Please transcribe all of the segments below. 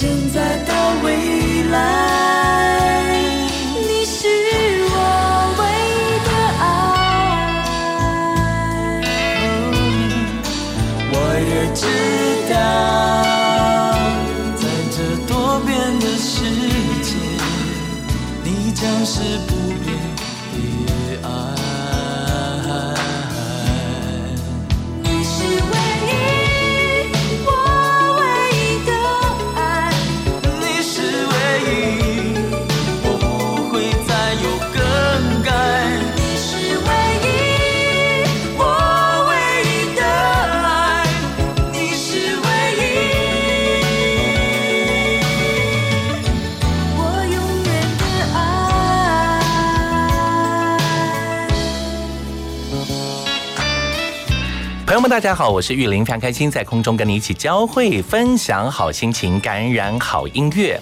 现在到未来。你是我唯一的爱。我也知道在这多变的世界你将是大家好，我是玉林，非常开心在空中跟你一起交汇，分享好心情，感染好音乐。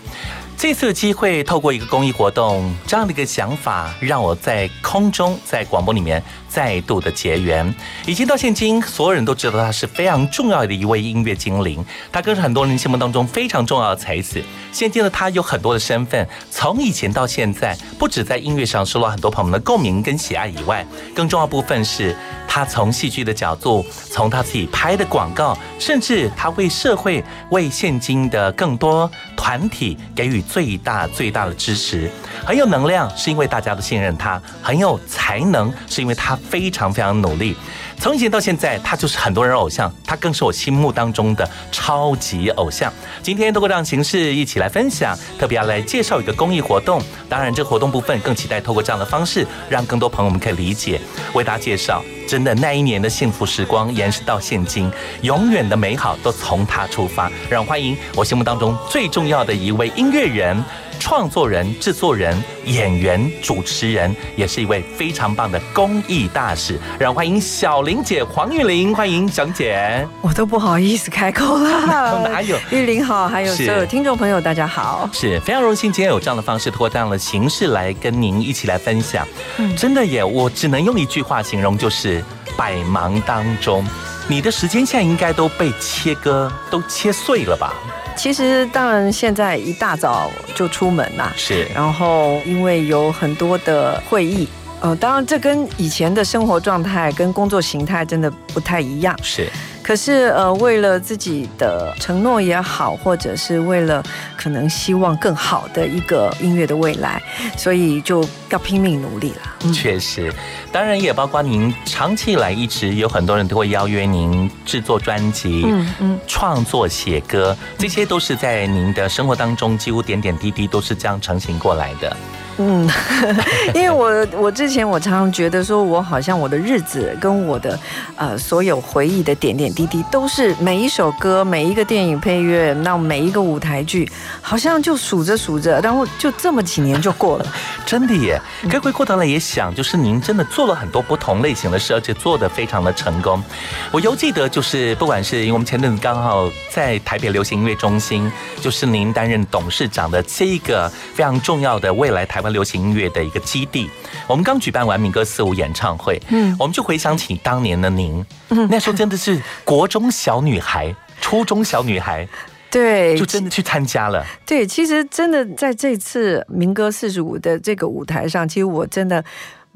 这次的机会，透过一个公益活动，这样的一个想法，让我在空中，在广播里面再度的结缘。已经到现今，所有人都知道他是非常重要的一位音乐精灵，他更是很多人心目当中非常重要的才子。现今的他有很多的身份，从以前到现在，不止在音乐上受到很多朋友们的共鸣跟喜爱以外，更重要部分是他从戏剧的角度，从他自己拍的广告，甚至他为社会、为现今的更多团体给予。最大最大的支持，很有能量，是因为大家都信任他；很有才能，是因为他非常非常努力。从以前到现在，他就是很多人偶像，他更是我心目当中的超级偶像。今天透过这样形式一起来分享，特别要来介绍一个公益活动。当然，这个活动部分更期待透过这样的方式，让更多朋友们可以理解，为大家介绍。真的那一年的幸福时光延续到现今，永远的美好都从他出发。让欢迎我心目当中最重要的一位音乐人。创作人、制作人、演员、主持人，也是一位非常棒的公益大使。让欢迎小玲姐黄玉玲，欢迎小姐。我都不好意思开口了，哪有？玉玲好，还有所有听众朋友，大家好，是非常荣幸今天有这样的方式，通过这样的形式来跟您一起来分享。嗯，真的耶，我只能用一句话形容，就是百忙当中，你的时间现在应该都被切割、都切碎了吧？其实，当然，现在一大早就出门啦，是。然后，因为有很多的会议，呃，当然，这跟以前的生活状态跟工作形态真的不太一样，是。可是，呃，为了自己的承诺也好，或者是为了可能希望更好的一个音乐的未来，所以就要拼命努力了。确实，当然也包括您长期以来一直有很多人都会邀约您制作专辑、嗯嗯，创作写歌，这些都是在您的生活当中几乎点点滴滴都是这样成型过来的。嗯，因为我我之前我常常觉得说，我好像我的日子跟我的呃所有回忆的点点滴滴，都是每一首歌、每一个电影配乐，那每一个舞台剧，好像就数着数着，然后就这么几年就过了。真的耶！可回过头来也想，就是您真的做了很多不同类型的事，而且做的非常的成功。我犹记得，就是不管是因为我们前阵子刚好在台北流行音乐中心，就是您担任董事长的这一个非常重要的未来台湾流行音乐的一个基地。我们刚举办完民歌四五演唱会，嗯，我们就回想起当年的您，嗯那时候真的是国中小女孩、初中小女孩，对，就真的去参加了。对，其实真的在这次民歌四十五的这个舞台上，其实我真的。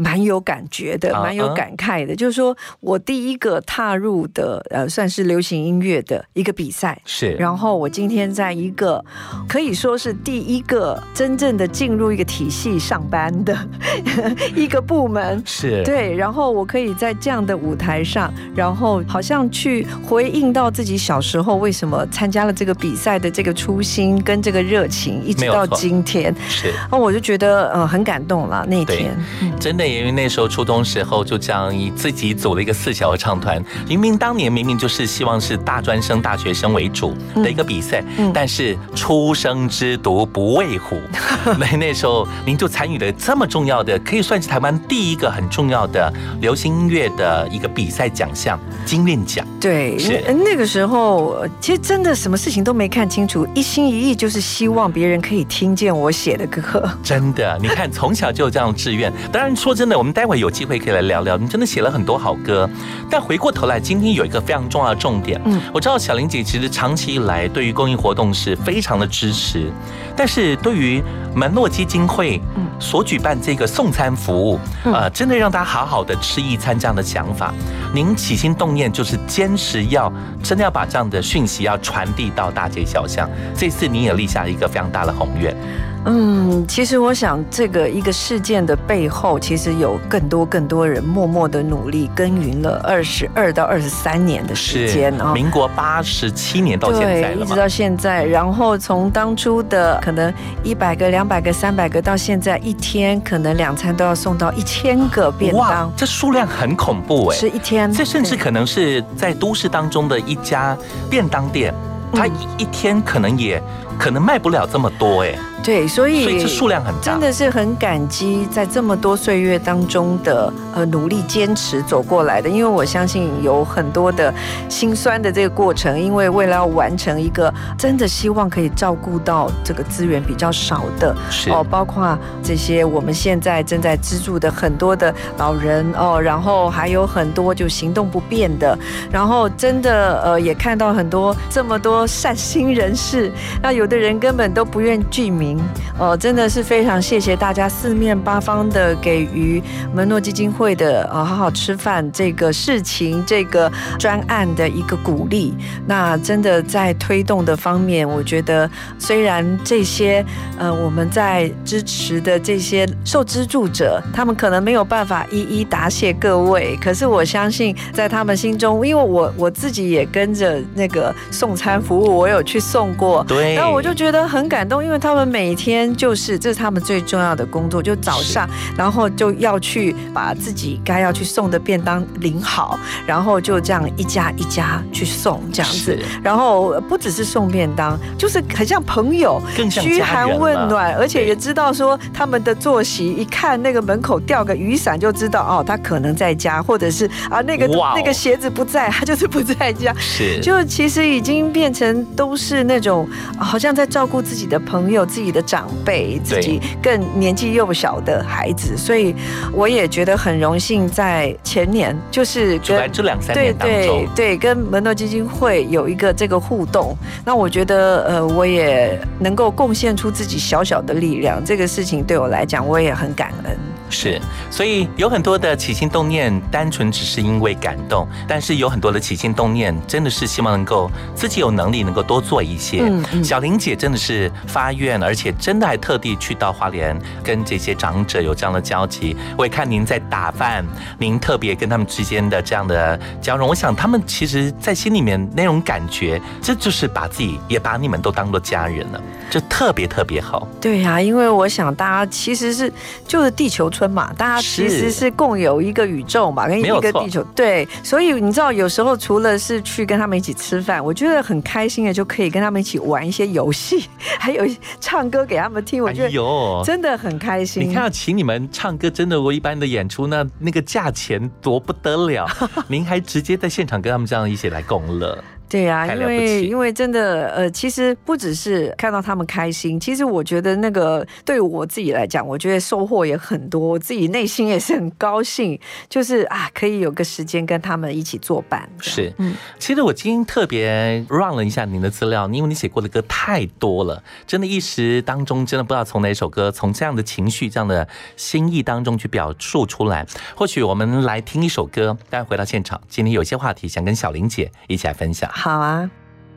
蛮有感觉的，蛮有感慨的。就是说我第一个踏入的，呃，算是流行音乐的一个比赛。是。然后我今天在一个可以说是第一个真正的进入一个体系上班的 一个部门。是。对。然后我可以在这样的舞台上，然后好像去回应到自己小时候为什么参加了这个比赛的这个初心跟这个热情，一直到今天。是。那，我就觉得呃很感动了那一天。真的。因为那时候初中时候就这样以自己组了一个四小合唱团，明明当年明明就是希望是大专生、大学生为主的一个比赛，但是初生之犊不畏虎，那那时候您就参与了这么重要的，可以算是台湾第一个很重要的流行音乐的一个比赛奖项——金韵奖。对，那个时候其实真的什么事情都没看清楚，一心一意就是希望别人可以听见我写的歌。真的，你看从小就有这样志愿，当然说。真的，我们待会有机会可以来聊聊。你真的写了很多好歌，但回过头来，今天有一个非常重要的重点。嗯，我知道小玲姐其实长期以来对于公益活动是非常的支持，但是对于门诺基金会所举办这个送餐服务，呃，真的让大家好好的吃一餐这样的想法，您起心动念就是坚持要真的要把这样的讯息要传递到大街小巷。这次你也立下一个非常大的宏愿。嗯，其实我想，这个一个事件的背后，其实有更多更多人默默的努力耕耘了二十二到二十三年的时间啊。民国八十七年到现在一直到现在。然后从当初的可能一百个、两百个、三百个，到现在一天可能两餐都要送到一千个便当，这数量很恐怖哎！是一天，这甚至可能是在都市当中的一家便当店，它一一天可能也可能卖不了这么多哎。对，所以这数量很大，真的是很感激在这么多岁月当中的呃努力坚持走过来的。因为我相信有很多的心酸的这个过程，因为为了要完成一个真的希望可以照顾到这个资源比较少的哦，包括这些我们现在正在资助的很多的老人哦，然后还有很多就行动不便的，然后真的呃也看到很多这么多善心人士，那有有的人根本都不愿具名。哦，真的是非常谢谢大家四面八方的给予门诺基金会的啊，好好吃饭这个事情，这个专案的一个鼓励。那真的在推动的方面，我觉得虽然这些呃我们在支持的这些受资助者，他们可能没有办法一一答谢各位，可是我相信在他们心中，因为我我自己也跟着那个送餐服务，我有去送过，对，我就觉得很感动，因为他们每每天就是这是他们最重要的工作，就早上，然后就要去把自己该要去送的便当领好，然后就这样一家一家去送这样子，然后不只是送便当，就是很像朋友，嘘寒问暖，而且也知道说他们的作息，一看那个门口掉个雨伞就知道哦，他可能在家，或者是啊那个那个鞋子不在，他就是不在家，是，就其实已经变成都是那种好像在照顾自己的朋友，自己。的长辈，自己更年纪幼小的孩子，所以我也觉得很荣幸，在前年就是跟这两三年对对对，跟门诺基金会有一个这个互动。那我觉得，呃，我也能够贡献出自己小小的力量，这个事情对我来讲，我也很感恩。是，所以有很多的起心动念，单纯只是因为感动，但是有很多的起心动念，真的是希望能够自己有能力能够多做一些。嗯嗯小玲姐真的是发愿，而且真的还特地去到花莲跟这些长者有这样的交集。我也看您在打饭，您特别跟他们之间的这样的交融，我想他们其实在心里面那种感觉，这就是把自己也把你们都当做家人了，这特别特别好。对呀、因为我想大家其实是就是地球村嘛，大家其实是。是共有一个宇宙嘛，跟一个地球。对，所以你知道，有时候除了是去跟他们一起吃饭，我觉得很开心的，就可以跟他们一起玩一些游戏，还有唱歌给他们听，我觉得呦。真的很开心。你看，请你们唱歌，真的我一般的演出，那那个价钱多不得了，您还直接在现场跟他们这样一起来共乐，对呀、因太了不起为因为真的呃，其实不只是看到他们开心，其实我觉得那个对我自己来讲，我觉得收获也很多，我自己内心也是很高兴，就是啊，可以有个时间跟他们一起作伴。是，嗯其实我今天特别 run 了一下您的资料，因为你写过的歌太多了，真的一时当中真的不知道从哪首歌，从这样的情绪、这样的心意当中去表述出来。或许我们来听一首歌，待会回到现场，今天有些话题想跟小玲姐一起来分享。好啊，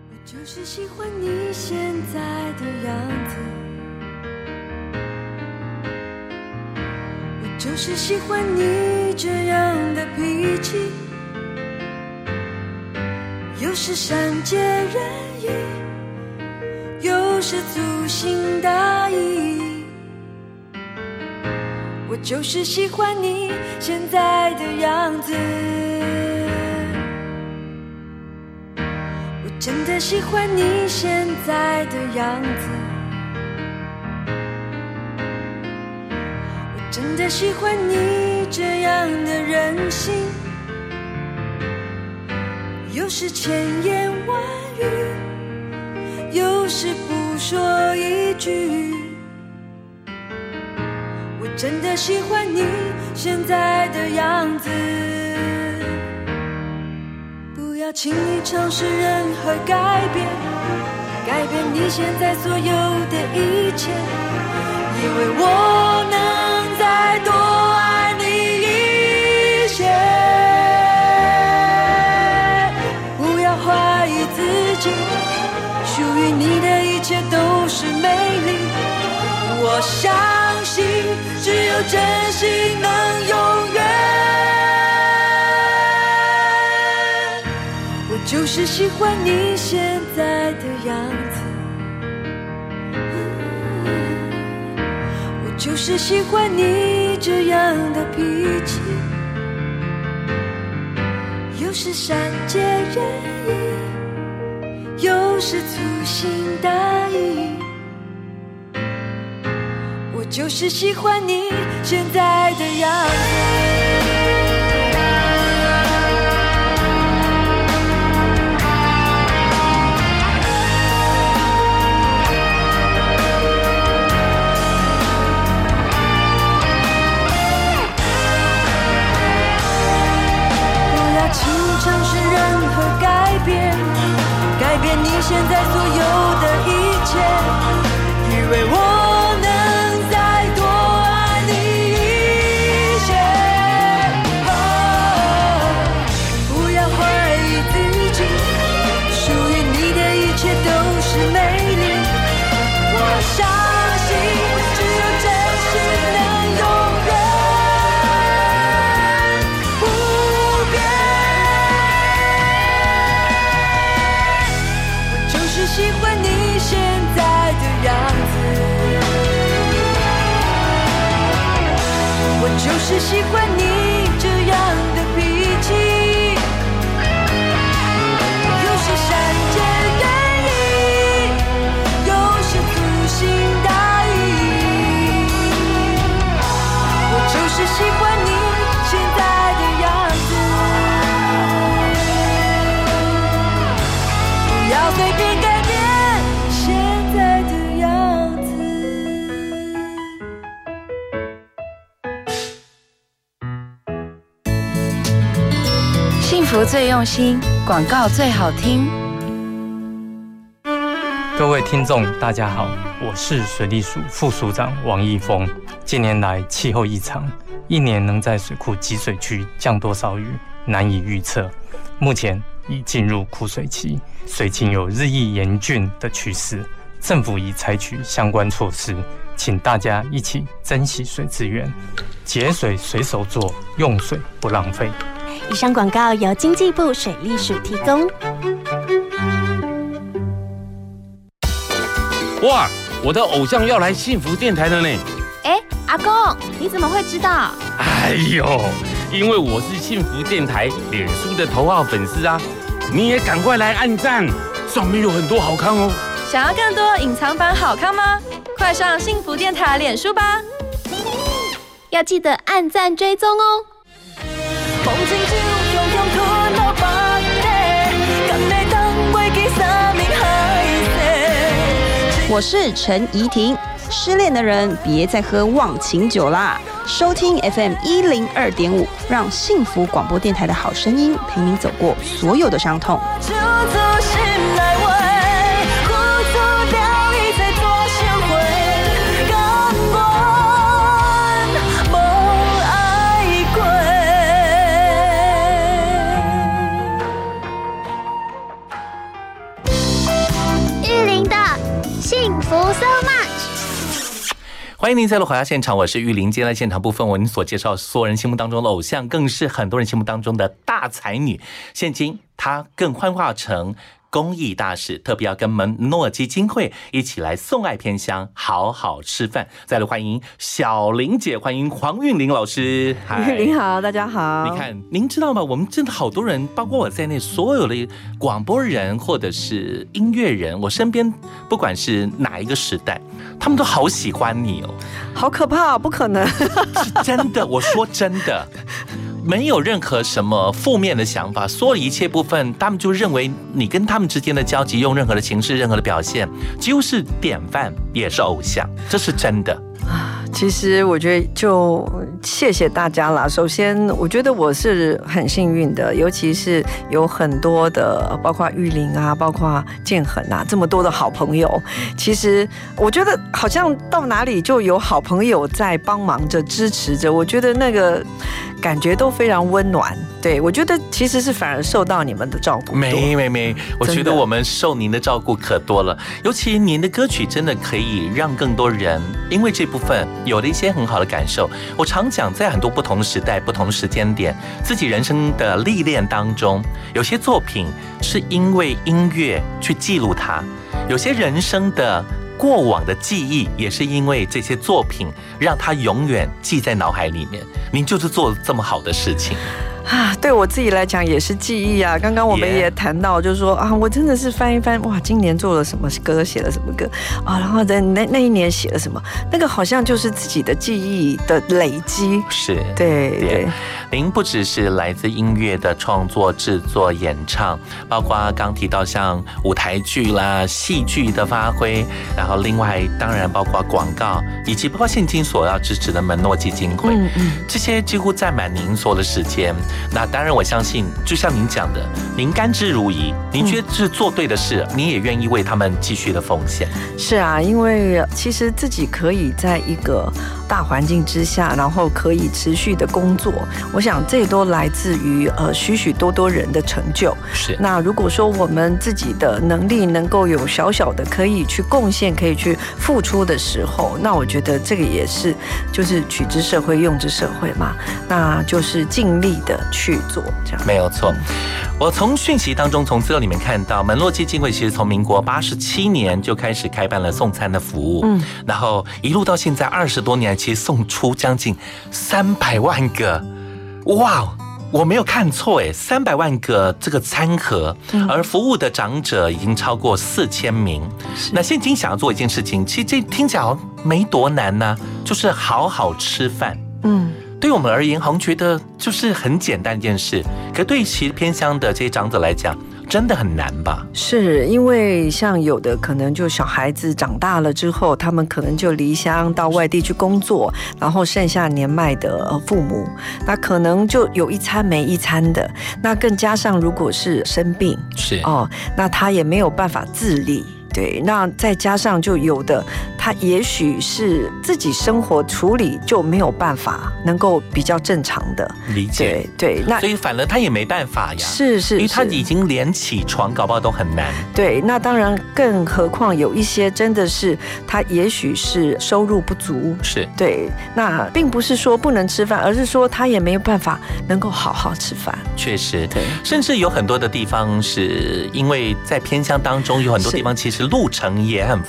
我就是喜欢你现在的样子，我就是喜欢你这样的脾气，有时善解人意，有时粗心大意。我就是喜欢你现在的样子。的喜欢你现在的样子，我真的喜欢你这样的任性，有时千言万语，有时不说一句。我真的喜欢你现在的样子。轻易尝试任何改变，改变你现在所有的一切，因为我能再多爱你一些。不要怀疑自己，属于你的一切都是美丽。我相信，只有真心能是喜欢你现在的样子，我就是喜欢你这样的脾气，有时善解人意，有时粗心大意。我就是喜欢你现在的样子。你现在所有的一切，幸福最用心，广告最好听。各位听众，大家好，我是水利署副署长王义峰。近年来气候异常，一年能在水库集水区降多少雨难以预测。目前已进入枯水期，水情有日益严峻的趋势，政府已采取相关措施，请大家一起珍惜水资源，节水随手做，用水不浪费。以上广告由经济部水利署提供。哇，我的偶像要来幸福电台了呢！哎，阿公，你怎么会知道？哎呦，因为我是幸福电台脸书的头号粉丝啊！你也赶快来按赞，上面有很多好看哦。想要更多隐藏版好看吗？快上幸福电台脸书吧！要记得按赞追踪哦。我是陈怡婷，失恋的人别再喝忘情酒啦！收听 FM 一零二点五，让幸福广播电台的好声音陪你走过所有的伤痛。欢迎您再度回到现场，我是玉林。接下来现场部分，为您所介绍所有人心目当中的偶像，更是很多人心目当中的大才女。现今她更幻化成。公益大使特别要跟门诺基金会一起来送爱偏乡，好好吃饭。再来欢迎小玲姐，欢迎黄韵玲老师。嗨，您好，大家好。你看，您知道吗？我们真的好多人，包括我在内，所有的广播人或者是音乐人，我身边不管是哪一个时代，他们都好喜欢你哦。好可怕，不可能，是真的。我说真的。没有任何什么负面的想法，所有一切部分，他们就认为你跟他们之间的交集，用任何的形式、任何的表现，几乎是典范，也是偶像，这是真的。其实我觉得就谢谢大家啦。首先，我觉得我是很幸运的，尤其是有很多的，包括玉林啊，包括建恒啊，这么多的好朋友。其实我觉得好像到哪里就有好朋友在帮忙着、支持着。我觉得那个感觉都非常温暖。对我觉得其实是反而受到你们的照顾。没没没，我觉得我们受您的照顾可多了。尤其您的歌曲真的可以让更多人因为这部分。有了一些很好的感受。我常讲，在很多不同时代、不同时间点，自己人生的历练当中，有些作品是因为音乐去记录它；有些人生的过往的记忆，也是因为这些作品让它永远记在脑海里面。您就是做了这么好的事情。啊，对我自己来讲也是记忆啊。刚刚我们也谈到，就是说啊，我真的是翻一翻，哇，今年做了什么歌，写了什么歌啊，然后在那那一年写了什么，那个好像就是自己的记忆的累积。是，对对。您不只是来自音乐的创作、制作、演唱，包括刚提到像舞台剧啦、戏剧的发挥，然后另外当然包括广告，以及包括现今所要支持的门诺基金会，嗯嗯，这些几乎占满您所有的时间。那当然，我相信，就像您讲的，您甘之如饴，您觉得是做对的事，您也愿意为他们继续的奉献。是啊，因为其实自己可以在一个大环境之下，然后可以持续的工作，我想这都来自于呃许许多多人的成就。是。那如果说我们自己的能力能够有小小的可以去贡献、可以去付出的时候，那我觉得这个也是就是取之社会，用之社会嘛，那就是尽力的。去做这样没有错。我从讯息当中，从资料里面看到，门洛基金会其实从民国八十七年就开始开办了送餐的服务，嗯，然后一路到现在二十多年，其实送出将近三百万个，哇，我没有看错哎，三百万个这个餐盒，而服务的长者已经超过四千名。那现今想要做一件事情，其实这听起来没多难呢，就是好好吃饭，嗯。对我们而言，好像觉得就是很简单一件事，可对其实偏乡的这些长者来讲，真的很难吧？是因为像有的可能就小孩子长大了之后，他们可能就离乡到外地去工作，然后剩下年迈的父母，那可能就有一餐没一餐的。那更加上如果是生病，是哦，那他也没有办法自理。对，那再加上就有的，他也许是自己生活处理就没有办法能够比较正常的理解。对对，那所以反而他也没办法呀。是是，因为他已经连起床搞不好都很难。对，那当然，更何况有一些真的是他也许是收入不足，是对，那并不是说不能吃饭，而是说他也没有办法能够好好吃饭。确实，对，甚至有很多的地方是因为在偏乡当中，有很多地方其实路程也很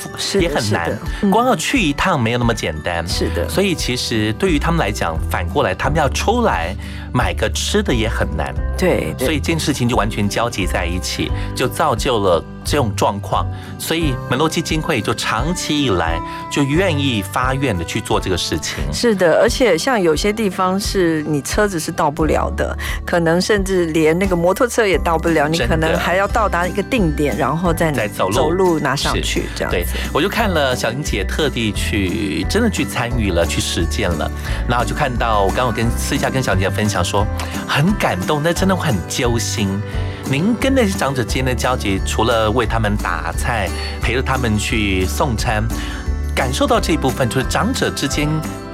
也很难，嗯光要去一趟没有那么简单。是的，所以其实对于他们来讲，反过来他们要出来买个吃的也很难。对，对所以这件事情就完全交集在一起，就造就了这种状况。所以门洛基金会就长期以来就愿意发愿的去做这个事情。是的，而且像有些地方是你车子是到不了的，可能甚至连那个摩托车也到不了，你可能还要到达一个定点，然后再再走路走路拿上去这样对。，我就看了小玲姐特地去真的去参与了，去实践了，然后就看到我刚刚有跟私下跟小玲姐分享说，很感动，那真的很揪心。您跟那些长者之间的交集，除了为他们打菜，陪着他们去送餐，感受到这一部分，就是长者之间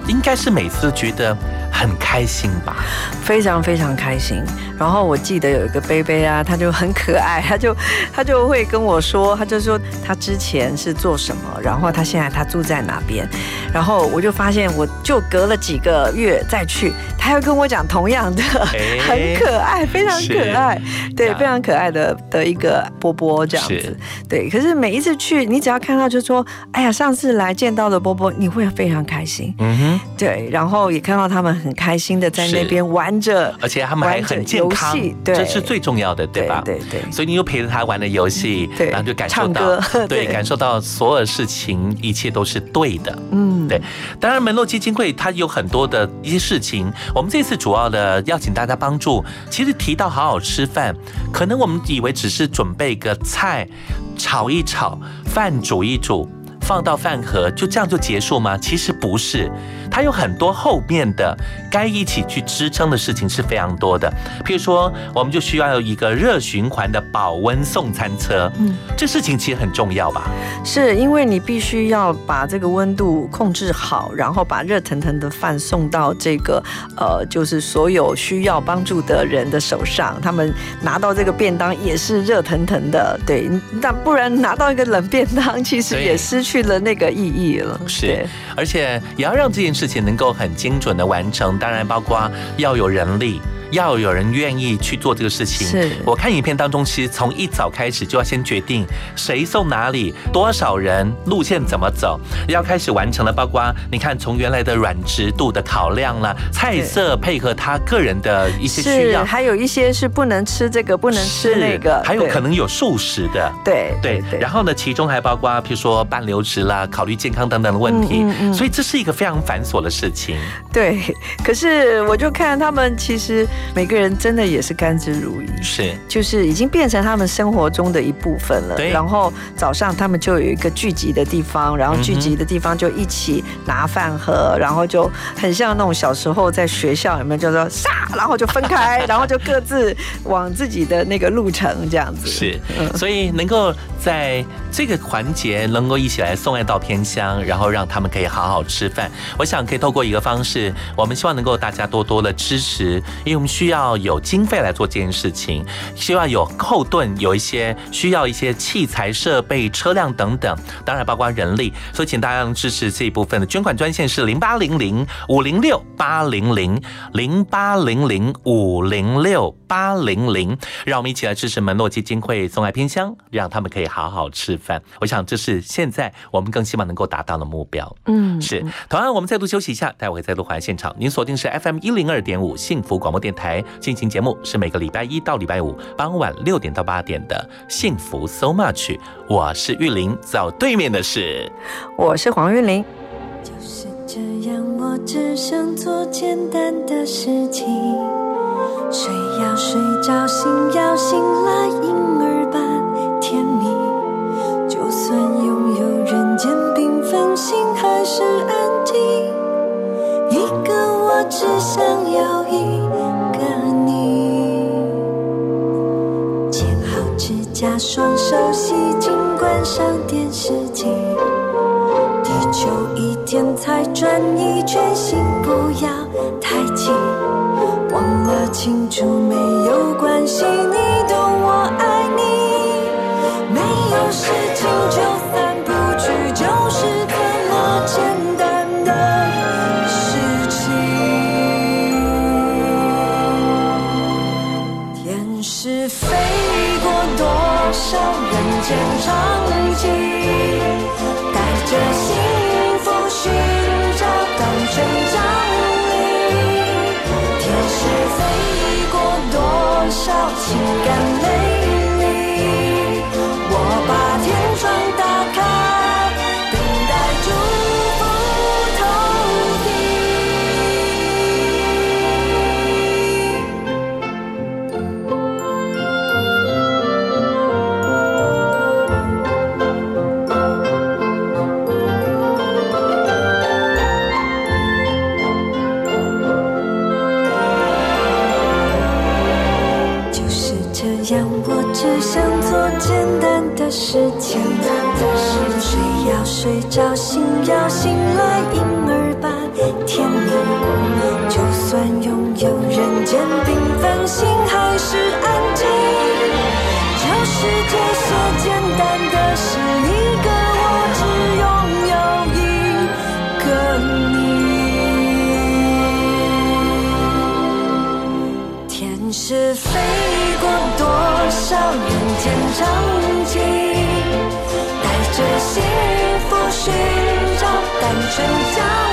应该是每次都觉得很开心吧？非常非常开心。然后我记得有一个贝贝啊，他就很可爱，他就 他就会跟我说，他就说他之前是做什么，然后他现在他住在哪边，然后我就发现，我就隔了几个月再去，他又跟我讲同样的，哎 很可爱，非常可爱，对，非常可爱的的一个波波这样子，对。可是每一次去，你只要看到就说，哎呀，上次来见到的波波，你会非常开心，嗯哼，对，然后也看到他们很开心的在那边玩着。而且他们还很健康这是最重要的，对吧？对对对所以你又陪着他玩了游戏，对然后就感受到，对，对感受到所有事情一切都是对的。嗯，对，当然门洛基金会它有很多的一些事情，我们这次主要的邀请大家帮助，其实提到好好吃饭，可能我们以为只是准备个菜，炒一炒，饭煮一煮。放到饭盒就这样就结束吗？其实不是，它有很多后面的该一起去支撑的事情是非常多的。譬如说，我们就需要有一个热循环的保温送餐车，嗯，这事情其实很重要吧？是因为你必须要把这个温度控制好，然后把热腾腾的饭送到这个呃，就是所有需要帮助的人的手上，他们拿到这个便当也是热腾腾的，对，那不然拿到一个冷便当，其实也失去了那个意义了。是，而且也要让这件事情能够很精准的完成，当然包括要有人力。要有人愿意去做这个事情。是我看影片当中，其实从一早开始就要先决定谁送哪里，多少人，路线怎么走，要开始完成了。包括你看，从原来的软质度的考量啦，菜色配合他个人的一些需，要，还有一些是不能吃这个，不能吃那个，还有可能有素食的。对对，然后呢，其中还包括譬如说半流食啦、考虑健康等等的问题，嗯嗯嗯所以这是一个非常繁琐的事情。对，可是我就看他们，其实每个人真的也是甘之如饴，是就是已经变成他们生活中的一部分了。对然后早上他们就有一个聚集的地方，然后聚嗯集的地方就一起拿饭盒，然后就很像那种小时候在学校有没有叫做杀，然后就分开，然后就各自往自己的那个路程这样子。是，嗯所以能够在这个环节能够一起来送爱到偏乡，然后让他们可以好好吃饭。我想可以透过一个方式，我们希望能够大家多多的支持，因为我们需要有经费来做这件事情，希望有后盾，有一些需要一些器材设备、车辆等等，当然包括人力，所以请大家能支持这一部分的捐款专线是零八零零五零六八零零零八零零五零六八零零，让我们一起来支持门诺基金会送爱偏乡，让他们可以好好吃饭。我想这是现在我们更希望能够达到的目标。嗯，是，同样我们再度休息一下，待会再度回来现场。您锁定是 FM 一零二点五幸福广播电台进行节目，是每个礼拜一到礼拜五傍晚六点到八点的幸福 So Much。我是玉玲，走对面的是我是黄玉玲。就是这样，我只想做简单的事情。睡要睡着，醒要醒来，婴儿你。剪好指甲，双手洗净关上电视机。地球一天才转一圈，心不要太急。忘了清楚没有关系，你懂我爱你。没有谁场景，带着幸福寻找当成长里。天使飞过多少情感泪我只想做简单的事情。睡要睡着，醒要醒来，婴儿般甜蜜。就算拥有人间缤纷，心还是安静。就是这些简单的事，一个是飞过多少人间场景，带着幸福寻找单纯奖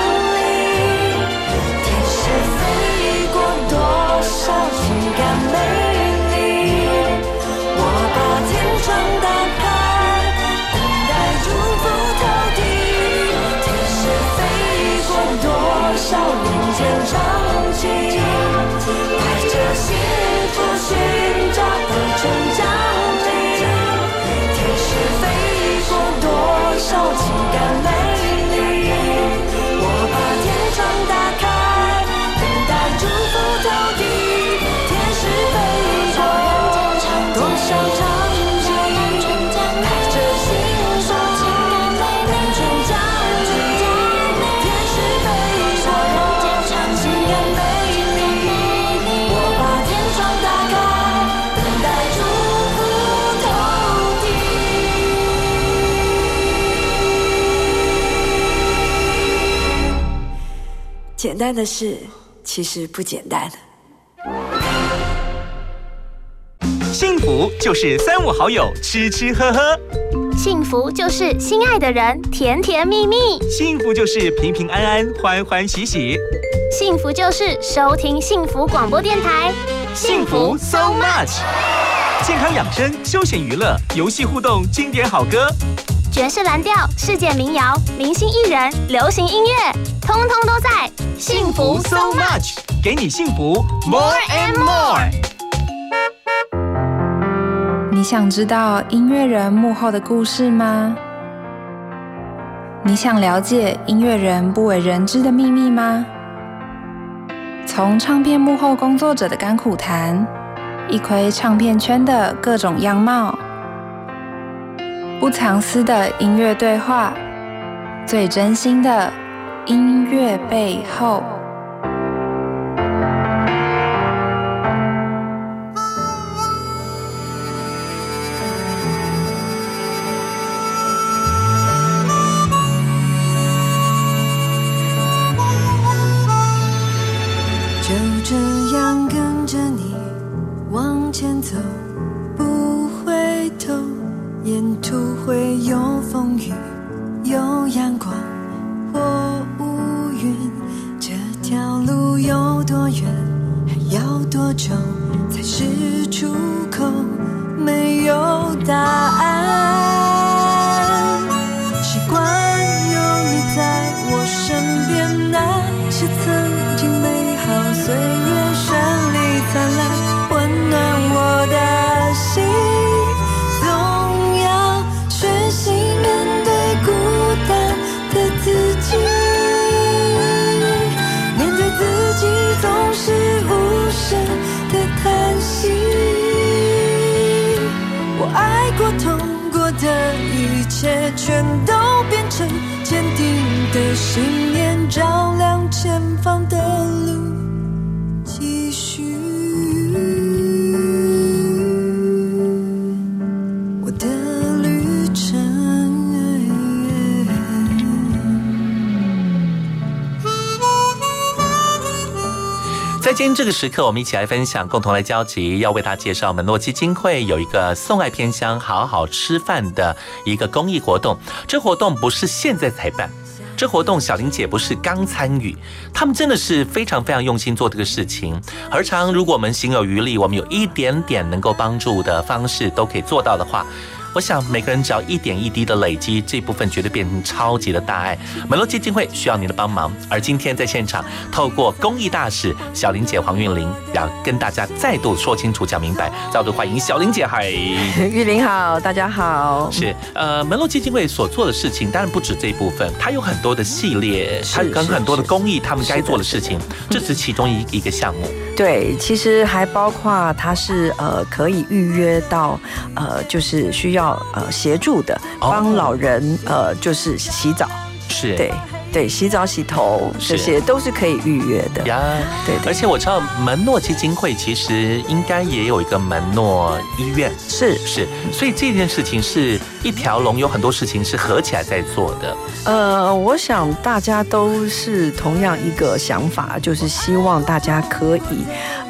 简单的事其实不简单。幸福就是三五好友吃吃喝喝，幸福就是心爱的人甜甜蜜蜜，幸福就是平平安安欢欢喜喜，幸福就是收听幸福广播电台，幸福 so much。健康养生、休闲娱乐、游戏互动、经典好歌，爵士蓝调、世界民谣、明星艺人、流行音乐，通通都在幸福 so much。给你幸福 more and more。你想知道音乐人幕后的故事吗？你想了解音乐人不为人知的秘密吗？从唱片幕后工作者的甘苦谈，一窥唱片圈的各种样貌，不藏私的音乐对话，最真心的音乐背后。切全都今天这个时刻，我们一起来分享，共同来交集，要为大家介绍门诺基金会有一个送爱偏乡好好吃饭的一个公益活动。这活动不是现在才办，这活动小玲姐不是刚参与，他们真的是非常非常用心做这个事情。何尝如果我们行有余力，我们有一点点能够帮助的方式都可以做到的话。我想每个人只要一点一滴的累积，这部分绝对变成超级的大爱。门罗基金会需要您的帮忙，而今天在现场，透过公益大使小玲姐黄韵玲，要跟大家再度说清楚、讲明白。再度欢迎小玲姐，嗨，玉玲好，大家好。是呃，门罗基金会所做的事情，当然不止这一部分，它有很多的系列，它跟很多的公益，他们该做的事情，这是其中一一个项目。对，其实还包括它是呃可以预约到呃就是需要呃协助的，帮老人呃就是洗澡，是。对。对，洗澡、洗头这些都是可以预约的。呀。对，而且我知道门诺基金会其实应该也有一个门诺医院，是。是，所以这件事情是一条龙，有很多事情是合起来在做的。呃，我想大家都是同样一个想法，就是希望大家可以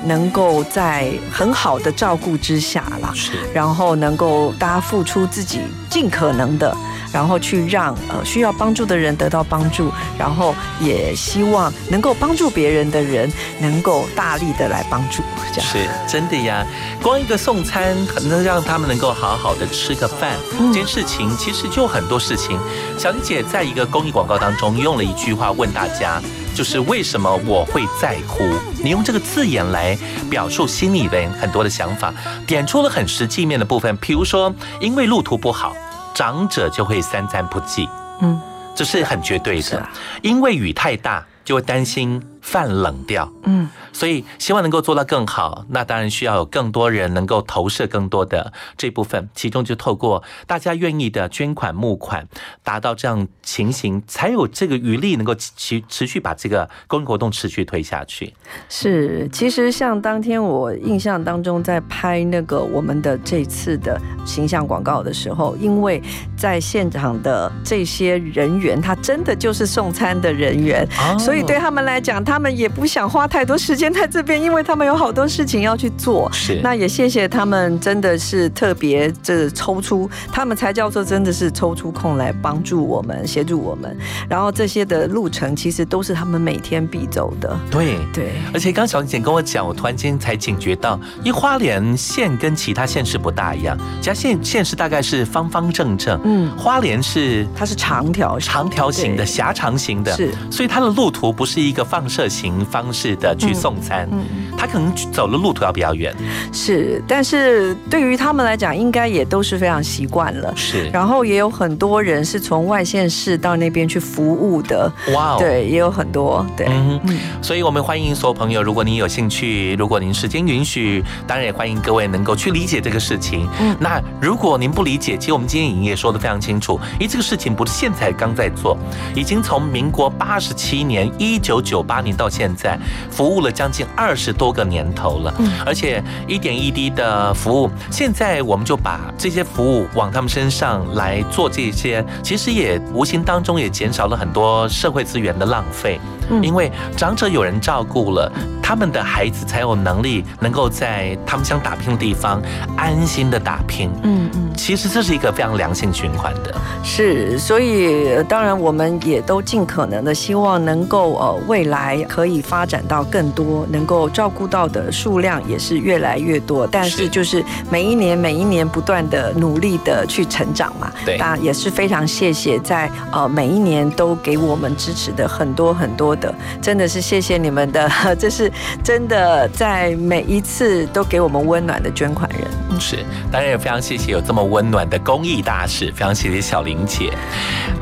能够在很好的照顾之下啦，是，然后能够大家付出自己尽可能的。然后去让呃需要帮助的人得到帮助，然后也希望能够帮助别人的人能够大力的来帮助，这样是真的呀。光一个送餐，能让他们能够好好的吃个饭，这件事情其实就很多事情。小丽姐在一个公益广告当中用了一句话问大家，就是为什么我会在乎？你用这个字眼来表述心里边很多的想法，点出了很实际面的部分，比如说因为路途不好。长者就会三餐不继，嗯，这是很绝对的，因为雨太大就会担心。饭冷掉，嗯，所以希望能够做到更好，那当然需要有更多人能够投射更多的这部分，其中就透过大家愿意的捐款募款，达到这样情形，才有这个余力能够持持续把这个公益活动持续推下去。是，其实像当天我印象当中在拍那个我们的这次的形象广告的时候，因为在现场的这些人员，他真的就是送餐的人员，所以对他们来讲，他他们也不想花太多时间在这边，因为他们有好多事情要去做。是，那也谢谢他们，真的是特别这抽出，他们才叫做真的是抽出空来帮助我们、协助我们。然后这些的路程其实都是他们每天必走的。对对，而且刚小姐跟我讲，我突然间才警觉到，因为花莲县跟其他县市不大一样，其他县县市大概是方方正正，嗯，花莲是它是长条长条形的狭长型的，是，所以它的路途不是一个放射。型方式的去送餐，嗯他可能走的路途要比较远，是，但是对于他们来讲，应该也都是非常习惯了，是。然后也有很多人是从外县市到那边去服务的，哇，对，也有很多，对。嗯，所以我们欢迎所有朋友，如果您有兴趣，如果您时间允许，当然也欢迎各位能够去理解这个事情。嗯，那如果您不理解，其实我们今天营业说的非常清楚，因为这个事情不是现在刚在做，已经从民国八十七年一九九八年。到现在服务了将近二十多个年头了，嗯，而且一点一滴的服务，现在我们就把这些服务往他们身上来做这些，其实也无形当中也减少了很多社会资源的浪费，嗯，因为长者有人照顾了，他们的孩子才有能力能够在他们想打拼的地方安心的打拼，嗯嗯，其实这是一个非常良性循环的，是，所以当然我们也都尽可能的希望能够呃未来。可以发展到更多，能够照顾到的数量也是越来越多。但是就是每一年每一年不断的努力的去成长嘛。对，那也是非常谢谢在呃每一年都给我们支持的很多很多的，真的是谢谢你们的，这是真的在每一次都给我们温暖的捐款人。是，当然也非常谢谢有这么温暖的公益大使，非常谢谢小玲姐。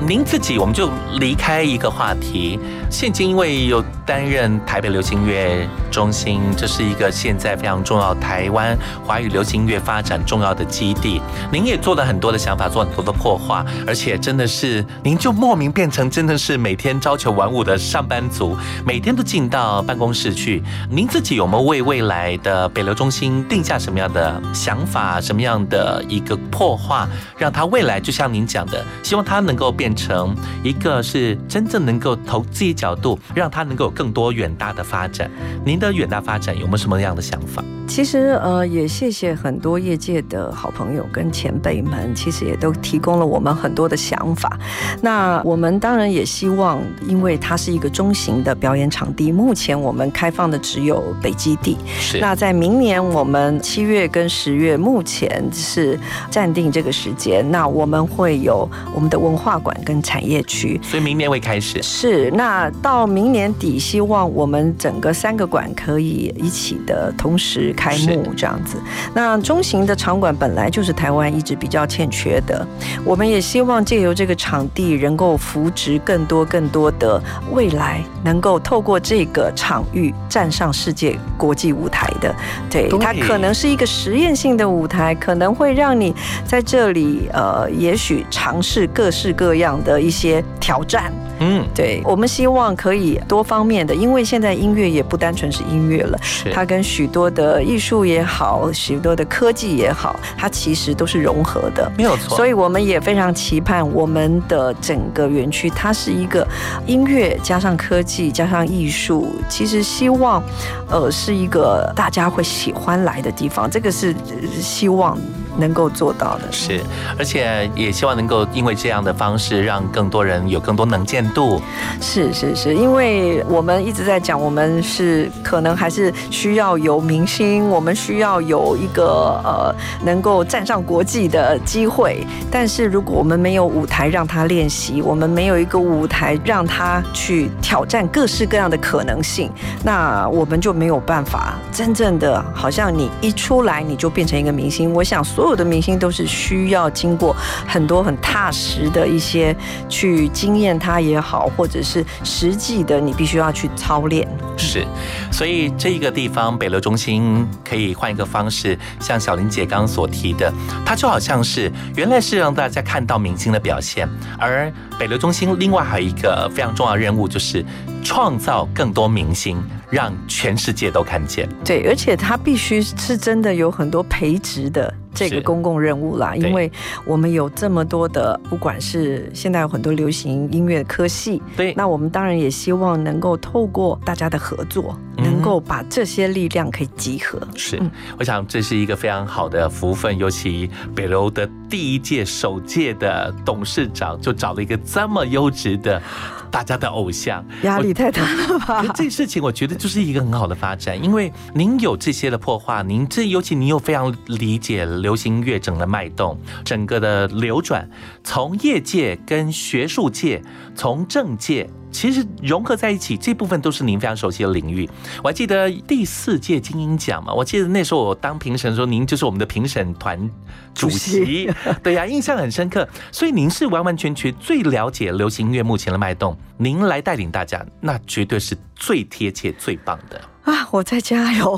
您自己，我们就离开一个话题。现今因为有担任台北流行乐中心，这是一个现在非常重要台湾华语流行乐发展重要的基地。您也做了很多的想法，做很多的破化，而且真的是您就莫名变成真的是每天朝九晚五的上班族，每天都进到办公室去。您自己有没有为未来的北流中心定下什么样的想法，什么样的一个破化，让它未来就像您讲的，希望它能够变成一个是真正能够投自己角度，让它能够有更多远大的发展。您的远大发展有没有什么样的想法？其实呃，也谢谢很多业界的好朋友跟前辈们，其实也都提供了我们很多的想法。那我们当然也希望，因为它是一个中型的表演场地，目前我们开放的只有北基地。是。那在明年我们七月跟十月，目前是暂定这个时间。那我们会有我们的文化馆跟产业区，所以明年会开始。是。那到明年底，希望我们整个三个馆可以一起的同时。开幕这样子，那中型的场馆本来就是台湾一直比较欠缺的，我们也希望借由这个场地，能够扶植更多更多的未来，能够透过这个场域站上世界国际舞台的。对，它可能是一个实验性的舞台，可能会让你在这里呃，也许尝试各式各样的一些挑战。嗯，对，我们希望可以多方面的，因为现在音乐也不单纯是音乐了，它跟许多的艺术也好，许多的科技也好，它其实都是融合的，没有错。所以我们也非常期盼我们的整个园区，它是一个音乐加上科技加上艺术，其实希望，呃，是一个大家会喜欢来的地方，这个是希望。能够做到的是，而且也希望能够因为这样的方式，让更多人有更多能见度。是是是，因为我们一直在讲，我们是可能还是需要有明星，我们需要有一个呃能够站上国际的机会。但是如果我们没有舞台让他练习，我们没有一个舞台让他去挑战各式各样的可能性，那我们就没有办法真正的好像你一出来你就变成一个明星。我想所所有的明星都是需要经过很多很踏实的一些去经验，他也好，或者是实际的，你必须要去操练。是，所以这个地方北流中心可以换一个方式，像小林姐刚刚所提的，它就好像是原来是让大家看到明星的表现，而北流中心另外还有一个非常重要任务，就是创造更多明星。让全世界都看见。对，而且它必须是真的有很多培植的这个公共任务啦，因为我们有这么多的，不管是现在有很多流行音乐科系，对，那我们当然也希望能够透过大家的合作，能够把这些力量可以集合。是，我想这是一个非常好的福分，尤其北流的第一届首届的董事长就找了一个这么优质的。大家的偶像，压力太大了吧？这事情我觉得就是一个很好的发展，因为您有这些的破坏，您这尤其您又非常理解流行乐整的脉动，整个的流转，从业界跟学术界，从政界。其实融合在一起，这部分都是您非常熟悉的领域。我还记得第四届金鹰奖嘛，我记得那时候我当评审的时候，您就是我们的评审团主席，对呀，印象很深刻。所以您是完完全全最了解流行音乐目前的脉动，您来带领大家，那绝对是最贴切、最棒的啊！我在加油，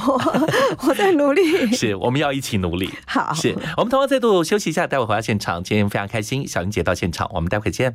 我在努力，是我们要一起努力。好，是我们同样再度休息一下，待会回到现场。今天非常开心，小英姐到现场，我们待会见。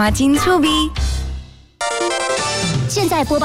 matin Zubi.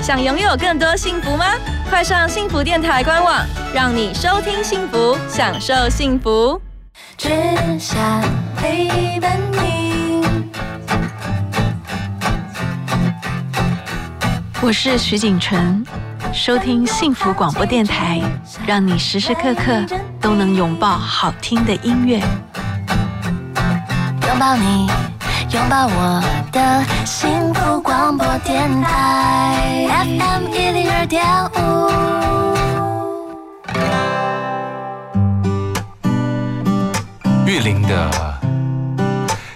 想拥有更多幸福吗？快上幸福电台官网，让你收听幸福，享受幸福。只想陪伴你。我是徐景纯，收听幸福广播电台，让你时时刻刻都能拥抱好听的音乐。拥抱你。拥抱我的幸福广播电台 FM 一零二点五。玉林的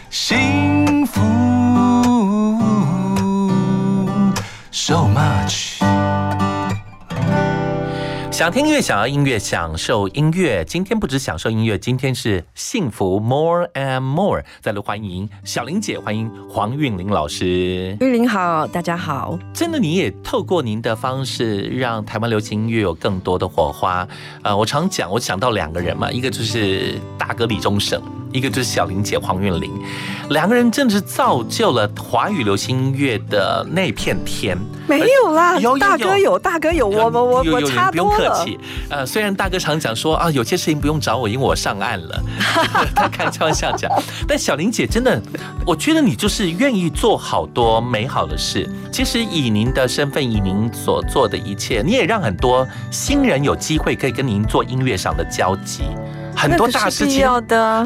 幸想听音乐，想要音乐，享受音乐。今天不止享受音乐，今天是幸福 more and more。再来欢迎小玲姐，欢迎黄韵玲老师。韵玲好，大家好。真的，你也透过您的方式，让台湾流行音乐有更多的火花。呃，我常讲，我想到两个人嘛，一个就是大哥李宗盛。一个就是小玲姐黄韵玲，两个人真的是造就了华语流行音乐的那片天。没有啦，有大哥有，大哥有，我我我我差不用客气。呃，虽然大哥常讲说啊，有些事情不用找我，因为我上岸了。他开玩笑讲，但小玲姐真的，我觉得你就是愿意做好多美好的事。其实以您的身份，以您所做的一切，你也让很多新人有机会可以跟您做音乐上的交集。很多大事情，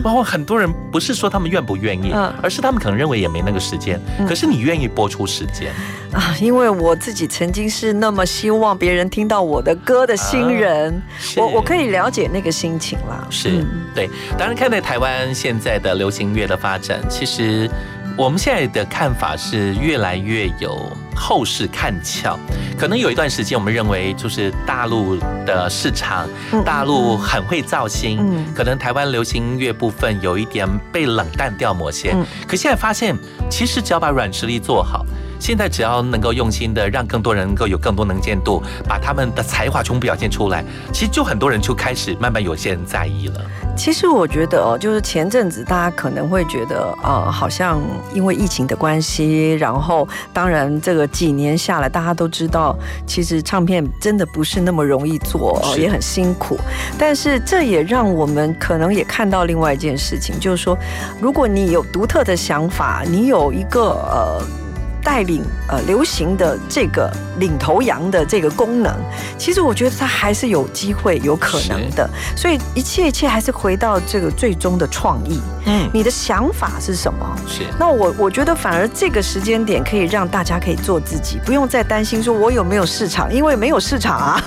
包括很多人不是说他们愿不愿意，而是他们可能认为也没那个时间。可是你愿意播出时间啊？因为我自己曾经是那么希望别人听到我的歌的新人，我我可以了解那个心情啦。是对，当然看待台湾现在的流行乐的发展，其实。我们现在的看法是越来越有后市看俏，可能有一段时间我们认为就是大陆的市场，大陆很会造星，可能台湾流行音乐部分有一点被冷淡掉某些，可现在发现其实只要把软实力做好。现在只要能够用心的让更多人能够有更多能见度，把他们的才华全部表现出来，其实就很多人就开始慢慢有些人在意了。其实我觉得哦，就是前阵子大家可能会觉得，呃，好像因为疫情的关系，然后当然这个几年下来，大家都知道，其实唱片真的不是那么容易做，也很辛苦。但是这也让我们可能也看到另外一件事情，就是说，如果你有独特的想法，你有一个呃。带领呃流行的这个领头羊的这个功能，其实我觉得它还是有机会、有可能的。所以一切一切还是回到这个最终的创意。嗯，你的想法是什么？是。那我我觉得反而这个时间点可以让大家可以做自己，不用再担心说我有没有市场，因为没有市场啊。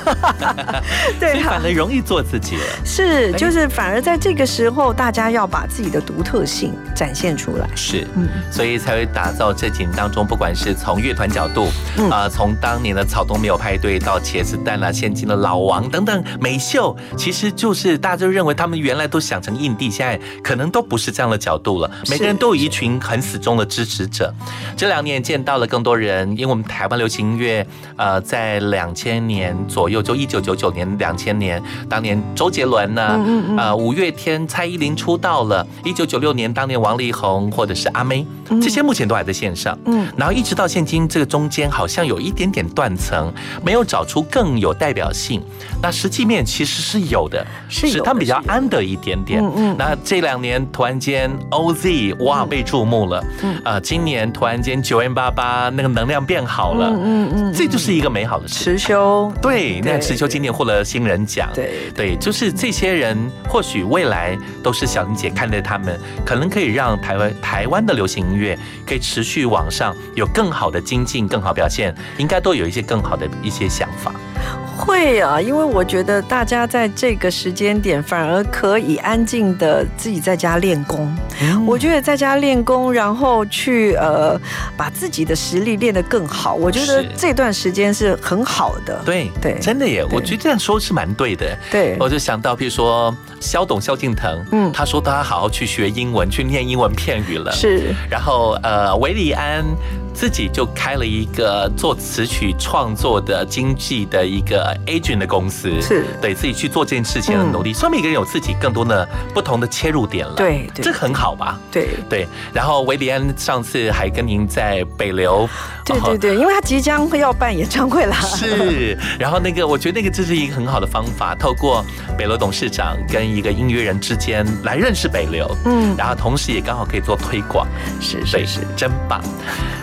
对，反而容易做自己了。是，就是反而在这个时候，大家要把自己的独特性展现出来。是，嗯，所以才会打造这几年当中不管。是从乐团角度，啊，从当年的草东没有派对到茄子蛋啦，现今的老王等等美秀，其实就是大家就认为他们原来都想成印地，现在可能都不是这样的角度了。每个人都有一群很死忠的支持者。这两年见到了更多人，因为我们台湾流行音乐，呃，在两千年左右，就一九九九年、两千年，当年周杰伦呢，呃，五月天、蔡依林出道了；一九九六年，当年王力宏或者是阿妹，这些目前都还在线上。嗯，然后一。直到现今，这个中间好像有一点点断层，没有找出更有代表性。那实际面其实是有的，是他们比较安的一点点。嗯嗯那这两年突然间 OZ 哇被注目了，嗯呃，今年突然间九 N 八八那个能量变好了，嗯嗯这就是一个美好的事。持修，对，那对池秋今年获了新人奖，对。对，就是这些人，或许未来都是小玲姐看待他们，可能可以让台湾台湾的流行音乐可以持续往上，有更好的精进、更好表现，应该都有一些更好的一些想法。会啊，因为我觉得大家在这个时间点反而可以安静的自己在家练功。嗯我觉得在家练功，然后去呃把自己的实力练得更好，我觉得这段时间是很好的。对对真的耶，我觉得这样说是蛮对的。对我就想到，比如说肖董萧敬腾，嗯他说他好好去学英文，去念英文片语了。是然后呃，韦礼安自己就开了一个做词曲创作的经济的一个 agent 的公司，是对自己去做这件事情的努力，说明每个人有自己更多的不同的切入点了。对对这很好吧？对对。然后维里安上次还跟您在北流，哦对对对，因为他即将会要办演唱会了。是，然后那个，我觉得那个这是一个很好的方法，透过北流董事长跟一个音乐人之间来认识北流，嗯然后同时也刚好可以做推广，是对是是，真棒。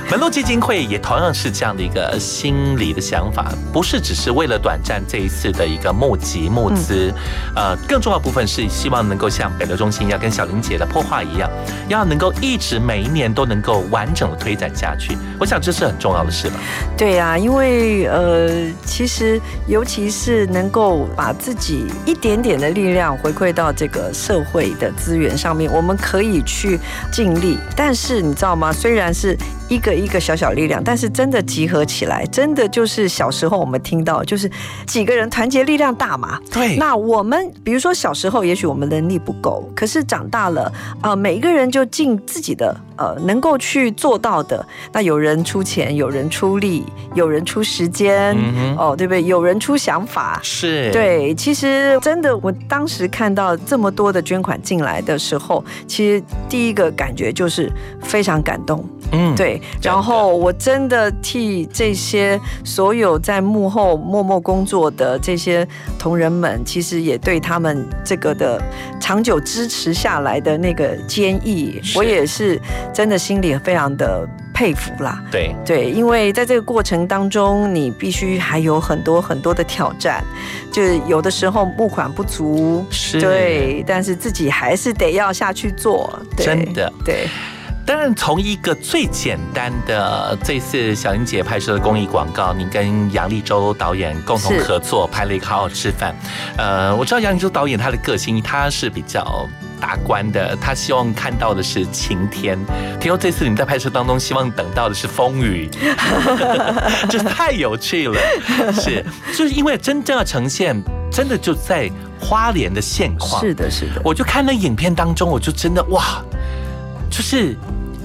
门路基金会也同样是这样的一个心理的想法，不是只是为了短暂这一次的一个募集募资，呃，更重要的部分是希望能够像北流中心要跟小林姐的破画一样，要能够一直每一年都能够完整的推展下去。我想这是很重要的事吧。对呀、因为呃，其实尤其是能够把自己一点点的力量回馈到这个社会的资源上面，我们可以去尽力。但是你知道吗？虽然是一个一个小小力量，但是真的集合起来，真的就是小时候我们听到，就是几个人团结力量大嘛。对那我们比如说小时候，也许我们能力不够，可是长大了，呃，每一个人就尽自己的呃能够去做到的。那有人出钱，有人出力，有人出时间，嗯哦，对不对？有人出想法。是，对，其实真的，我当时看到这么多的捐款进来的时候，其实第一个感觉就是非常感动。嗯，对，然后我真的替这些所有在幕后默默工作的这些同仁们，其实也对他们这个的长久支持下来的那个坚毅，我也是真的心里非常的佩服啦。对。对，因为在这个过程当中，你必须还有很多很多的挑战，就是有的时候募款不足，是对，但是自己还是得要下去做，对真的对。当然，从一个最简单的这次小英姐拍摄的公益广告，你跟杨立洲导演共同合作拍了一个《好好吃饭》。呃，我知道杨立洲导演他的个性，他是比较达观的，他希望看到的是晴天。听说这次你们在拍摄当中，希望等到的是风雨，这太有趣了。是，就是因为真正要呈现，真的就在花莲的现况。是的，是的，我就看那影片当中，我就真的哇，就是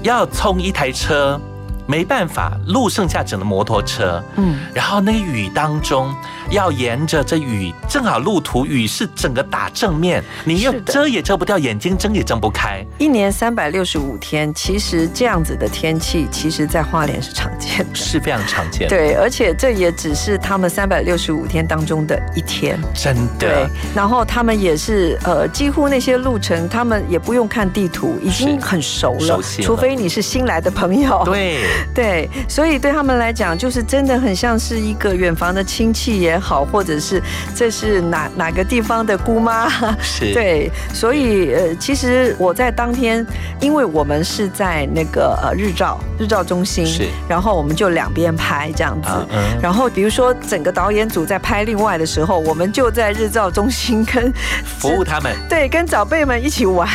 要冲一台车，没办法，路剩下整个摩托车，嗯，然后那个雨当中，要沿着这雨，正好路途雨是整个打正面，你又遮也遮不掉，眼睛睁也睁不开。一年三百六十五天，其实这样子的天气，其实在花莲是常见的。是非常常见的，对，而且这也只是他们三百六十五天当中的一天。真的对，，然后他们也是呃，几乎那些路程，他们也不用看地图，已经很熟了，熟悉了除非你是新来的朋友。对，对，所以对他们来讲，就是真的很像是一个远房的亲戚也好，或者是这是哪哪个地方的姑妈。是，对，所以呃，其实我在当天，因为我们是在那个呃日照日照中心，是然后我们就两边拍这样子。啊嗯，然后，比如说整个导演组在拍另外的时候，我们就在日照中心跟 服务他们，对跟长辈们一起玩，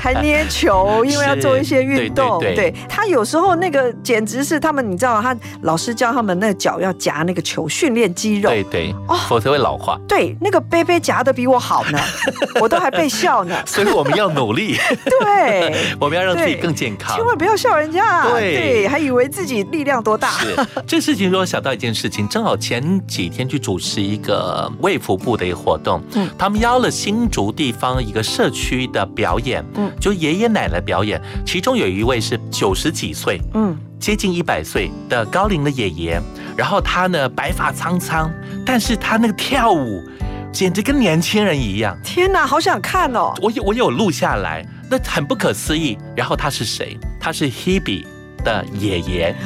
还捏球，因为要做一些运动。对对对他有时候那个简直是他们，你知道，他老师教他们那个脚要夹那个球，训练肌肉。对对，哦否则会老化。对，那个杯杯夹的比我好呢，我都还被笑呢。所以我们要努力，对，我们要让自己更健康。千万不要笑人家。对还以为自己力量多大。是这事情，让我想到一件事情，正好前几天去主持一个卫福部的一个活动，嗯他们邀了新竹地方一个社区的表演，嗯就爷爷奶奶表演，其中有一位是九十几岁，嗯，接近一百岁的高龄的爷爷，然后他呢白发苍苍，但是他那个跳舞简直跟年轻人一样。天哪，好想看哦！我有我有录下来，那很不可思议。然后他是谁？他是 Hebe 的爷爷。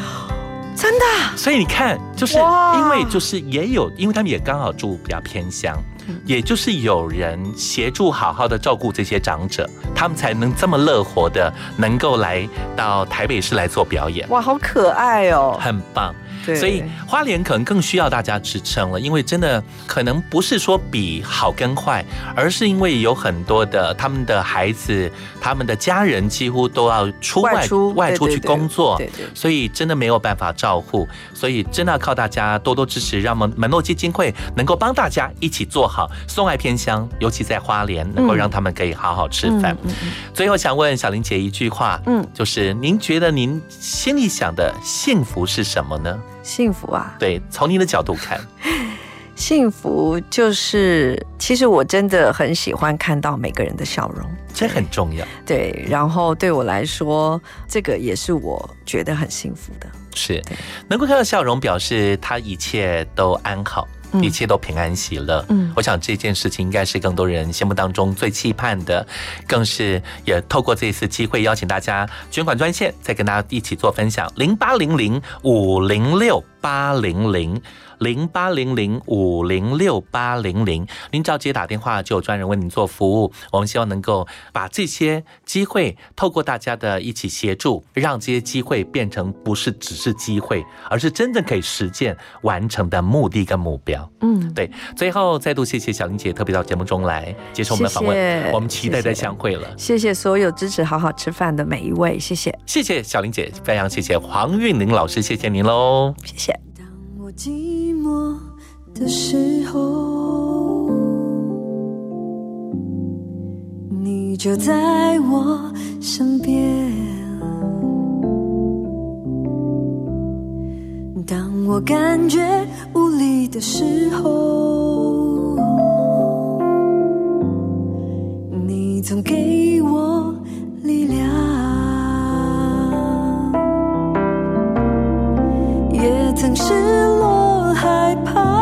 真的，所以你看，就是因为就是也有，因为他们也刚好住比较偏乡，也就是有人协助好好的照顾这些长者，他们才能这么乐活的能够来到台北市来做表演。哇，好可爱哦，很棒。所以花莲可能更需要大家支撑了，因为真的可能不是说比好跟坏，而是因为有很多的他们的孩子、他们的家人几乎都要出外外出去工作，所以真的没有办法照顾，所以真的要靠大家多多支持，让门门诺基金会能够帮大家一起做好送爱偏乡，尤其在花莲能够让他们可以好好吃饭。最后想问小玲姐一句话，嗯，就是您觉得您心里想的幸福是什么呢？幸福啊！对，从你的角度看，幸福就是，其实我真的很喜欢看到每个人的笑容，这很重要。对，然后对我来说，这个也是我觉得很幸福的。是，能够看到笑容，表示他一切都安好。一切都平安喜乐。嗯，我想这件事情应该是更多人心目当中最期盼的，更是也透过这一次机会邀请大家捐款专线，再跟大家一起做分享：零八零零五零六八零零。零八零零五零六八零零，您只要直接打电话，就有专人为您做服务。我们希望能够把这些机会，透过大家的一起协助，让这些机会变成不是只是机会，而是真正可以实践完成的目的跟目标。嗯，对。最后再度谢谢小玲姐特别到节目中来接受我们的访问，我们期待再相会了。谢谢所有支持好好吃饭的每一位，谢谢，谢谢小玲姐，非常谢谢黄韵玲老师，谢谢您喽，谢谢。寂寞的时候，你就在我身边。当我感觉无力的时候，你总给我失落。害怕。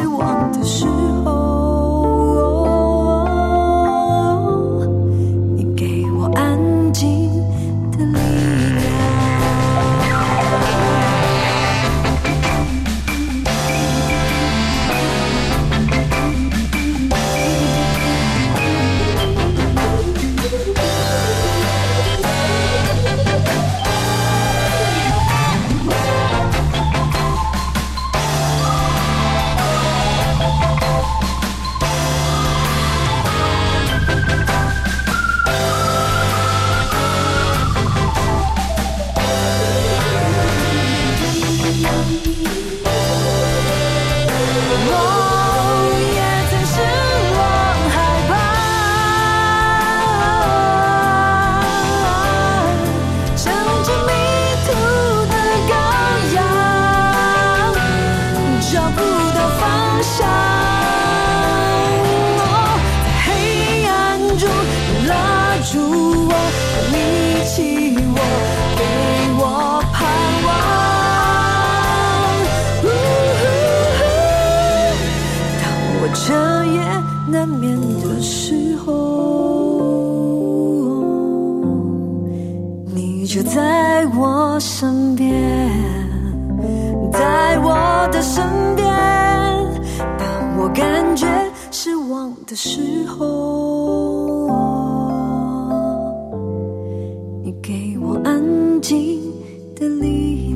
希望的事。静的力